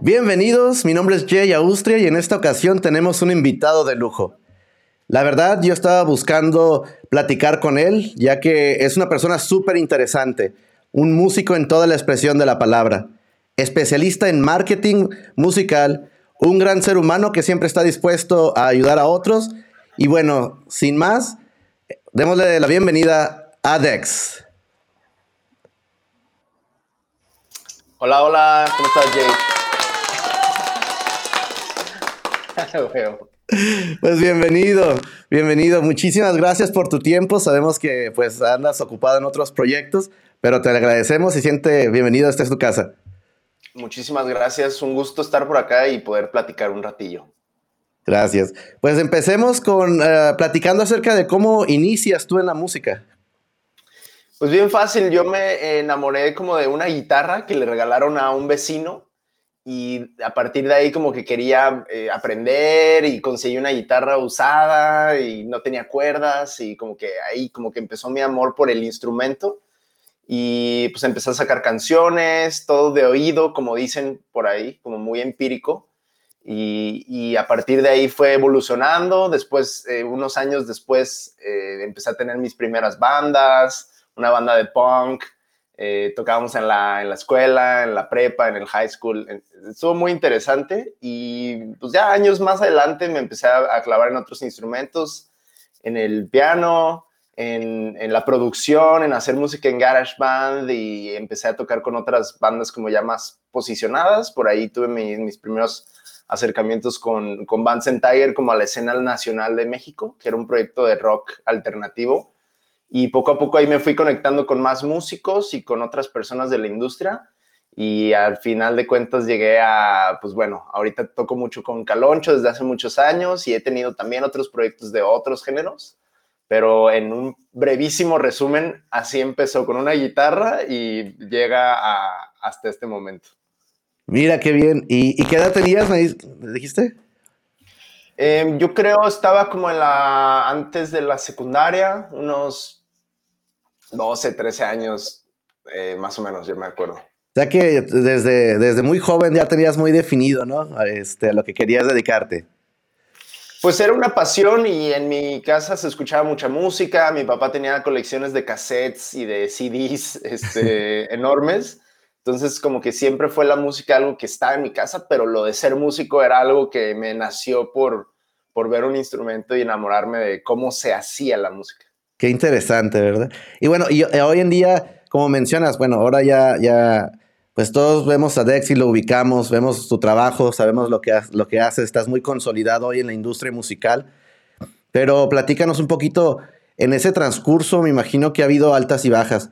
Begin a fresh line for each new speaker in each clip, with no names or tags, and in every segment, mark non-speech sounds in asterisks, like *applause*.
Bienvenidos, mi nombre es Jay Austria y en esta ocasión tenemos un invitado de lujo. La verdad, yo estaba buscando platicar con él, ya que es una persona súper interesante, un músico en toda la expresión de la palabra, especialista en marketing musical, un gran ser humano que siempre está dispuesto a ayudar a otros. Y bueno, sin más, démosle la bienvenida a Dex.
Hola, hola, ¿cómo estás, Jay? *laughs*
Pues bienvenido, bienvenido. Muchísimas gracias por tu tiempo. Sabemos que pues andas ocupado en otros proyectos, pero te agradecemos y siente bienvenido. Esta es tu casa.
Muchísimas gracias. Un gusto estar por acá y poder platicar un ratillo.
Gracias. Pues empecemos con uh, platicando acerca de cómo inicias tú en la música.
Pues bien fácil. Yo me enamoré como de una guitarra que le regalaron a un vecino y a partir de ahí como que quería eh, aprender y conseguí una guitarra usada y no tenía cuerdas y como que ahí como que empezó mi amor por el instrumento y pues empecé a sacar canciones, todo de oído, como dicen por ahí, como muy empírico. Y, y a partir de ahí fue evolucionando. Después, eh, unos años después, eh, empecé a tener mis primeras bandas, una banda de punk, eh, tocábamos en la, en la escuela, en la prepa, en el high school. Estuvo muy interesante y pues ya años más adelante me empecé a, clavar en otros instrumentos, en el piano, en, en, la producción, en hacer música en garage band y empecé a tocar con otras bandas como ya más posicionadas. Por ahí tuve mi, mis primeros acercamientos con, con Bands and Tiger como a la escena nacional de México, que era un proyecto de rock alternativo y poco a poco ahí me fui conectando con más músicos y con otras personas de la industria y al final de cuentas llegué a, pues bueno, ahorita toco mucho con Caloncho desde hace muchos años y he tenido también otros proyectos de otros géneros, pero en un brevísimo resumen, así empezó con una guitarra y llega a, hasta este momento.
Mira qué bien. ¿Y, y qué edad tenías, me dijiste?
Eh, yo creo estaba como en la, antes de la secundaria, unos 12, 13 años, eh, más o menos, yo me acuerdo. O
sea que desde, desde muy joven ya tenías muy definido, ¿no? Este, a lo que querías dedicarte.
Pues era una pasión y en mi casa se escuchaba mucha música. Mi papá tenía colecciones de cassettes y de CDs *laughs* este, enormes. Entonces, como que siempre fue la música algo que estaba en mi casa, pero lo de ser músico era algo que me nació por, por ver un instrumento y enamorarme de cómo se hacía la música.
Qué interesante, ¿verdad? Y bueno, y eh, hoy en día, como mencionas, bueno, ahora ya, ya, pues todos vemos a Dex y lo ubicamos, vemos tu trabajo, sabemos lo que, lo que haces, estás muy consolidado hoy en la industria musical, pero platícanos un poquito, en ese transcurso me imagino que ha habido altas y bajas.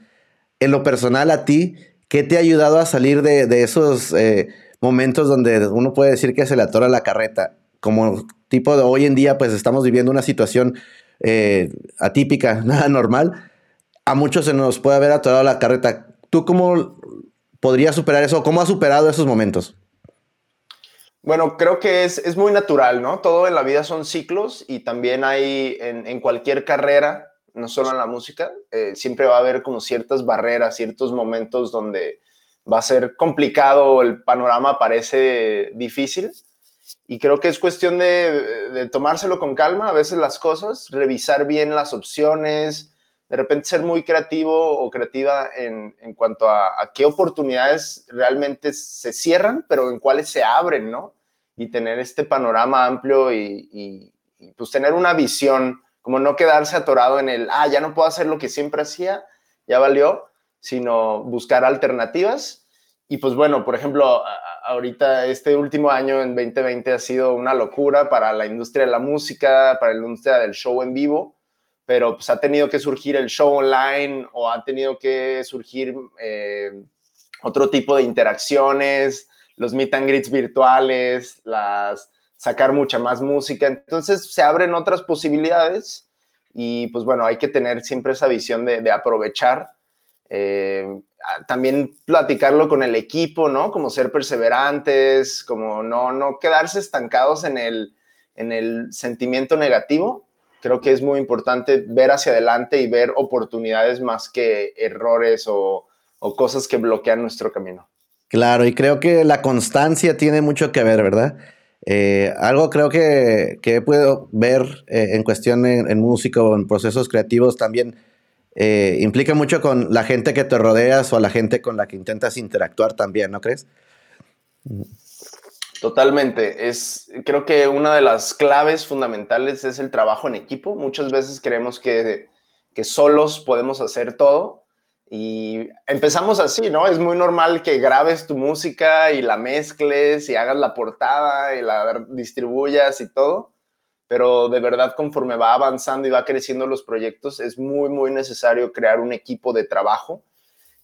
En lo personal a ti, ¿qué te ha ayudado a salir de, de esos eh, momentos donde uno puede decir que se le atora la carreta? Como tipo de hoy en día, pues estamos viviendo una situación eh, atípica, *laughs* nada normal, a muchos se nos puede haber atorado la carreta. ¿Tú cómo podrías superar eso? ¿Cómo has superado esos momentos?
Bueno, creo que es, es, muy natural, ¿no? Todo en la vida son ciclos y también hay en, en cualquier carrera, no solo en la música, eh, siempre va a haber como ciertas barreras, ciertos momentos donde va a ser complicado, el panorama parece difícil, y creo que es cuestión de, tomárselo con calma, a veces las cosas, revisar bien las opciones, de repente ser muy creativo o creativa en, en cuanto a, qué oportunidades realmente se cierran, pero en cuáles se abren, ¿no? Y tener este panorama amplio y, y, y pues tener una visión, como no quedarse atorado en el, ah, ya no puedo hacer lo que siempre hacía, ya valió, sino buscar alternativas. Y pues bueno, por ejemplo, ahorita este último año en 2020 ha sido una locura para la industria de la música, para la industria del show en vivo, pero pues ha tenido que surgir el show online o ha tenido que surgir eh, otro tipo de interacciones, los meet and greets virtuales, las sacar mucha más música, entonces se abren otras posibilidades y pues bueno, hay que tener siempre esa visión de, de aprovechar eh, también platicarlo con el equipo, ¿no? Como ser perseverantes, como no, no quedarse estancados en el, en el sentimiento negativo. Creo que es muy importante ver hacia adelante y ver oportunidades más que errores o, o cosas que bloquean nuestro camino.
Claro, y creo que la constancia tiene mucho que ver, ¿verdad? Eh, algo creo que, que puedo ver eh, en cuestión en, música o en procesos creativos también eh, implica mucho con la gente que te rodeas o la gente con la que intentas interactuar también, ¿no crees?
Totalmente. Es, creo que una de las claves fundamentales es el trabajo en equipo. Muchas veces creemos que, que solos podemos hacer todo y empezamos así, ¿no? Es muy normal que grabes tu música y la mezcles y hagas la portada y la distribuyas y todo, pero de verdad conforme va avanzando y va creciendo los proyectos, es muy, muy necesario crear un equipo de trabajo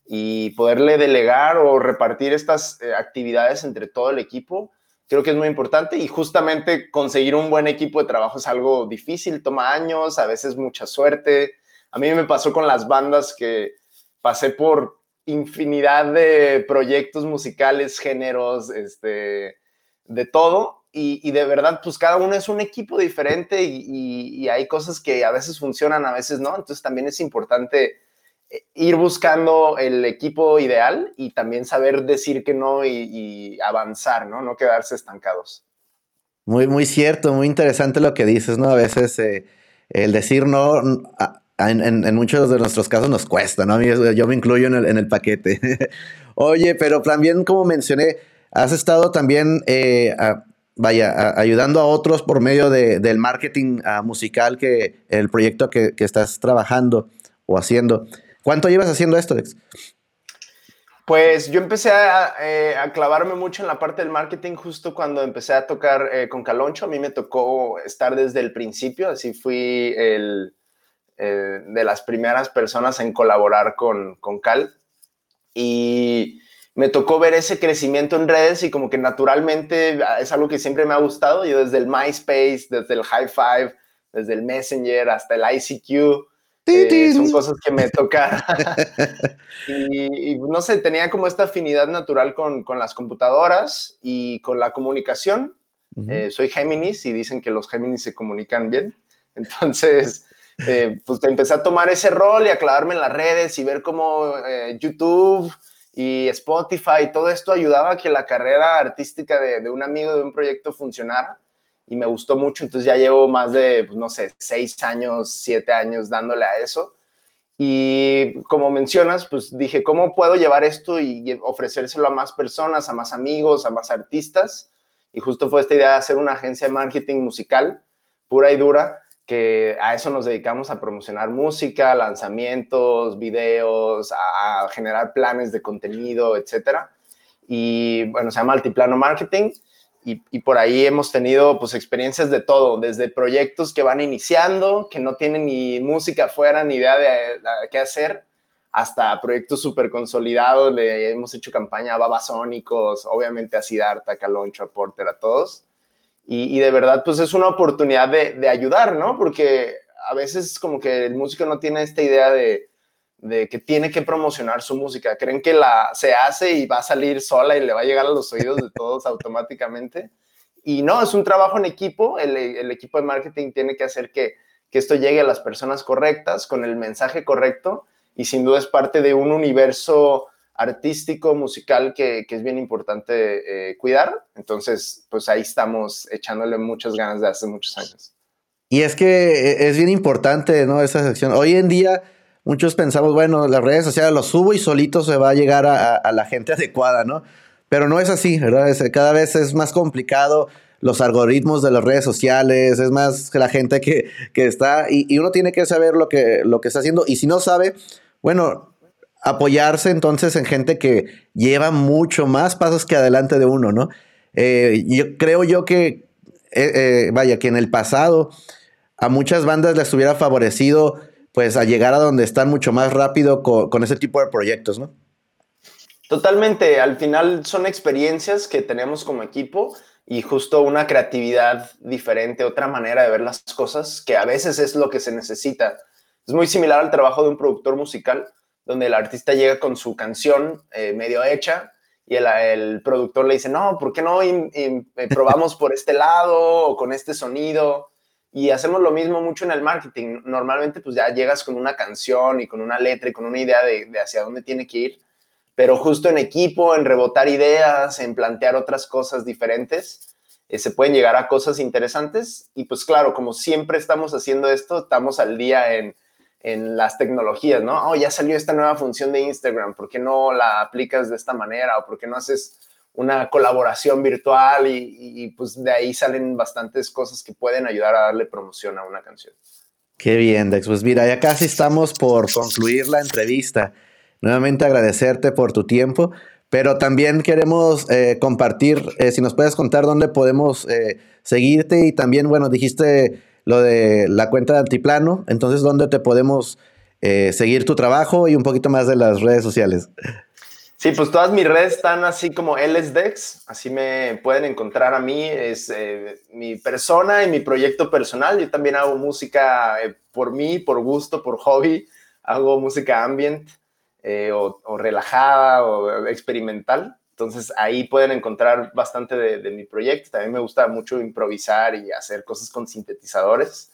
y poderle delegar o repartir estas eh, actividades entre todo el equipo. Creo que es muy importante y justamente conseguir un buen equipo de trabajo es algo difícil, toma años, a veces mucha suerte. A mí me pasó con las bandas que pasé por infinidad de proyectos musicales, géneros, este, de todo. Y, de verdad, pues cada uno es un equipo diferente y, hay cosas que a veces funcionan, a veces no. Entonces también es importante eh, ir buscando el equipo ideal y también saber decir que no y, avanzar, ¿no? No quedarse estancados.
Muy, muy cierto, muy interesante lo que dices, ¿no? A veces eh, el decir no, en, muchos de nuestros casos nos cuesta, ¿no? Yo me incluyo en el, paquete. *laughs* Oye, pero también como mencioné, has estado también, eh, vaya, ayudando a otros por medio del marketing musical que el proyecto que, estás trabajando o haciendo. ¿Cuánto llevas haciendo esto, Alex?
Pues yo empecé eh, a, clavarme mucho en la parte del marketing justo cuando empecé a tocar eh, con Caloncho. A mí me tocó estar desde el principio, así fui el, eh, de las primeras personas en colaborar con, con Cal. Y me tocó ver ese crecimiento en redes y como que naturalmente es algo que siempre me ha gustado. Yo desde el MySpace, desde el High Five, desde el Messenger hasta el ICQ, eh, son cosas que me tocan. *laughs* y, no sé, tenía como esta afinidad natural con, con las computadoras y con la comunicación. Eh, soy Géminis y dicen que los Géminis se comunican bien. *laughs* Entonces, eh, pues empecé a tomar ese rol y a clavarme en las redes y ver cómo eh, YouTube y Spotify todo esto ayudaba a que la carrera artística de, un amigo de un proyecto funcionara y me gustó mucho. Entonces ya llevo más de, pues, no sé, seis años, siete años dándole a eso. Y como mencionas, pues dije, ¿cómo puedo llevar esto y ofrecérselo a más personas, a más amigos, a más artistas? Y justo fue esta idea de hacer una agencia de marketing musical pura y dura que a eso nos dedicamos a promocionar música, lanzamientos, videos, a generar planes de contenido, etcétera. Y bueno, se llama Altiplano Marketing y, por ahí hemos tenido pues experiencias de todo, desde proyectos que van iniciando, que no tienen ni música afuera, ni idea de, qué hacer, hasta proyectos súper consolidados. Le hemos hecho campaña a Babasónicos, obviamente a Siddhartha, Caloncho, a Porter, a todos. Y, de verdad, pues es una oportunidad de, de, ayudar, ¿no? Porque a veces como que el músico no tiene esta idea de, de, que tiene que promocionar su música. Creen que la se hace y va a salir sola y le va a llegar a los oídos de todos *laughs* automáticamente. Y no, es un trabajo en equipo. El, el equipo de marketing tiene que hacer que, que esto llegue a las personas correctas, con el mensaje correcto. Y sin duda es parte de un universo artístico, musical, que, es bien importante eh, cuidar. Entonces, pues ahí estamos echándole muchas ganas de hace muchos años.
Y es que eh, es bien importante, ¿no? Esa sección. Hoy en día, muchos pensamos, bueno, las redes sociales lo subo y solito se va a llegar a, la gente *laughs* adecuada, ¿no? Pero no es así, ¿verdad? cada vez es más complicado los algoritmos de las redes sociales, es más que la gente que, está, y, y, uno tiene que saber lo que, lo que está haciendo, y si no sabe, bueno, apoyarse entonces en gente que lleva mucho más pasos que adelante de uno, ¿no? Eh, yo creo yo que, eh, eh, vaya, que en el pasado a muchas bandas les hubiera favorecido pues a llegar a donde están mucho más rápido con, ese tipo de proyectos, ¿no?
Totalmente, al final son experiencias que tenemos como equipo y justo una creatividad diferente, otra manera de ver las cosas, que a veces es lo que se necesita. Es muy similar al trabajo de un productor musical donde el artista llega con su canción eh, medio hecha y el, productor le dice, no, ¿por qué no eh, probamos por este lado o con este sonido? Y hacemos lo mismo mucho en el marketing. Normalmente pues ya llegas con una canción y con una letra y con una idea de, hacia dónde tiene que ir, pero justo en equipo, en rebotar ideas, en plantear otras cosas diferentes, eh, se pueden llegar a cosas interesantes. Y pues claro, como siempre estamos haciendo esto, estamos al día en, en las tecnologías, ¿no? Oh, ya salió esta nueva función de Instagram, ¿por qué no la aplicas de esta manera? ¿O por qué no haces una colaboración virtual? Y, pues de ahí salen bastantes cosas que pueden ayudar a darle promoción a una canción.
Qué bien, Dex. Pues mira, ya casi estamos por concluir la entrevista. Nuevamente agradecerte por tu tiempo, pero también queremos eh, compartir, eh, si nos puedes contar dónde podemos eh, seguirte y también, bueno, dijiste lo de la cuenta de Altiplano, entonces dónde te podemos seguir tu trabajo y un poquito más de las redes sociales.
Sí, pues todas mis redes están así como LSDEX, así me pueden encontrar a mí, es eh, mi persona y mi proyecto personal. Yo también hago música eh, por mí, por gusto, por hobby. Hago música ambient eh, o, relajada o experimental. Entonces ahí pueden encontrar bastante de mi proyecto. También me gusta mucho improvisar y hacer cosas con sintetizadores.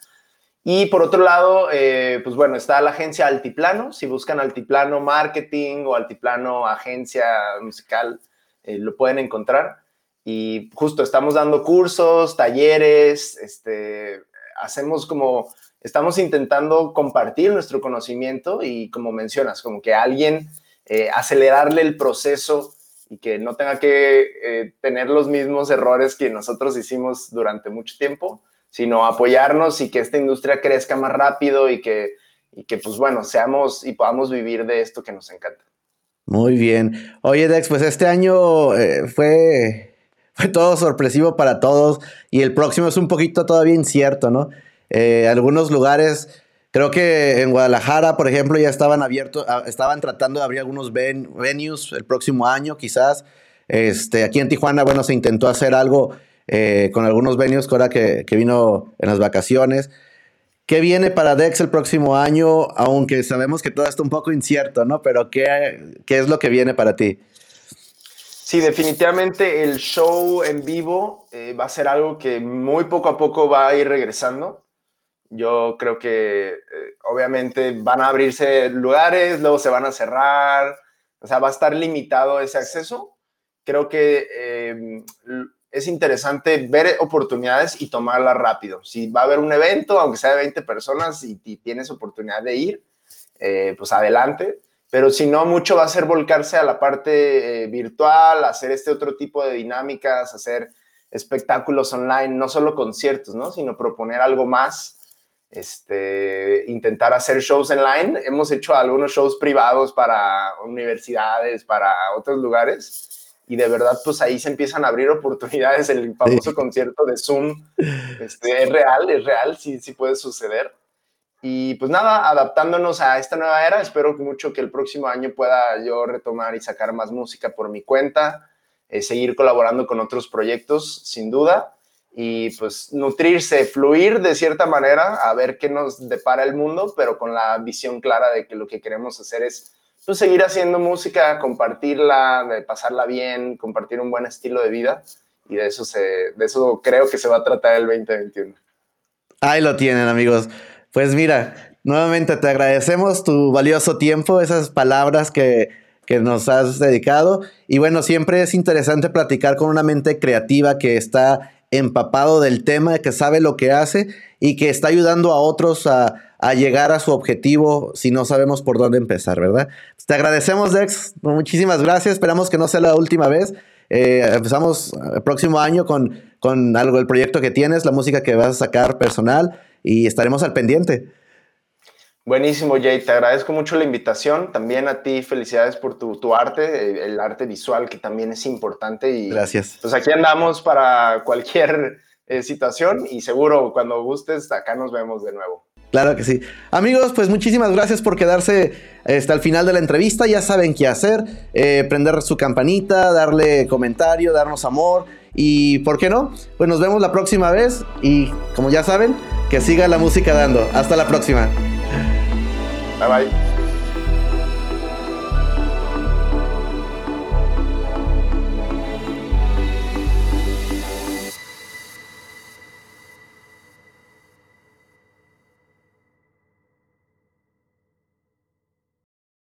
Y por otro lado, eh, pues bueno, está la agencia Altiplano. Si buscan Altiplano Marketing o Altiplano Agencia Musical, eh, lo pueden encontrar. Y justo estamos dando cursos, talleres, este, hacemos como, estamos intentando compartir nuestro conocimiento y como mencionas, como que alguien eh, acelerarle el proceso y que no tenga que tener los mismos errores que nosotros hicimos durante mucho tiempo sino apoyarnos y que esta industria crezca más rápido y que, y que pues bueno, seamos y podamos vivir de esto que nos encanta.
Muy bien. Oye, Dex, pues este año eh, fue, fue todo sorpresivo para todos y el próximo es un poquito todavía incierto, ¿no? Eh, algunos lugares, creo que en Guadalajara, por ejemplo, ya estaban abiertos, ah, estaban tratando de abrir algunos venues el próximo año, quizás. Este, aquí en Tijuana, bueno, se intentó hacer algo eh, con algunos venues ahora que, que, vino en las vacaciones. ¿Qué viene para Dex el próximo año? Aunque sabemos que todo está un poco incierto, ¿no? Pero ¿qué, qué es lo que viene para ti?
Sí, definitivamente el show en vivo eh, va a ser algo que muy poco a poco va a ir regresando. Yo creo que eh, obviamente van a abrirse lugares, luego se van a cerrar, o sea, va a estar limitado ese acceso. Creo que es interesante ver oportunidades y tomarlas rápido. Si va a haber un evento, aunque sea de 20 personas y, tienes oportunidad de ir, eh, pues adelante. Pero si no, mucho va a ser volcarse a la parte eh, virtual, hacer este otro tipo de dinámicas, hacer espectáculos online, no solo conciertos, ¿no? Sino proponer algo más, este, intentar hacer shows online. Hemos hecho algunos shows privados para universidades, para otros lugares. Y de verdad pues ahí se empiezan a abrir oportunidades, el famoso concierto de Zoom, este, es real, es real, sí, sí puede suceder. Y pues nada, adaptándonos a esta nueva era, espero mucho que el próximo año pueda yo retomar y sacar más música por mi cuenta, eh, seguir colaborando con otros proyectos, sin duda, y pues nutrirse, fluir de cierta manera, a ver qué nos depara el mundo, pero con la visión clara de que lo que queremos hacer es pues, seguir haciendo música, compartirla, pasarla bien, compartir un buen estilo de vida. Y de eso, se, de eso creo que se va a tratar el 2021.
Ahí lo tienen, amigos. Pues mira, nuevamente te agradecemos tu valioso tiempo, esas palabras que, que nos has dedicado. Y bueno, siempre es interesante platicar con una mente creativa que está empapado del tema, que sabe lo que hace y que está ayudando a otros a, llegar a su objetivo si no sabemos por dónde empezar, ¿verdad? Te agradecemos, Dex. Muchísimas gracias. Esperamos que no sea la última vez. Eh, empezamos el próximo año con, con algo, el proyecto que tienes, la música que vas a sacar personal y estaremos al pendiente.
Buenísimo, Jay. Te agradezco mucho la invitación. También a ti, felicidades por tu, tu arte, el arte visual, que también es importante. Y,
Gracias.
Pues aquí andamos para cualquier eh, situación y seguro cuando gustes, acá nos vemos de nuevo.
Claro que sí. Amigos, pues muchísimas gracias por quedarse hasta el final de la entrevista. Ya saben qué hacer. Eh, prender su campanita, darle comentario, darnos amor. Y, ¿por qué no? Pues nos vemos la próxima vez. Y, como ya saben, que siga la música dando. Hasta la próxima.
拜拜。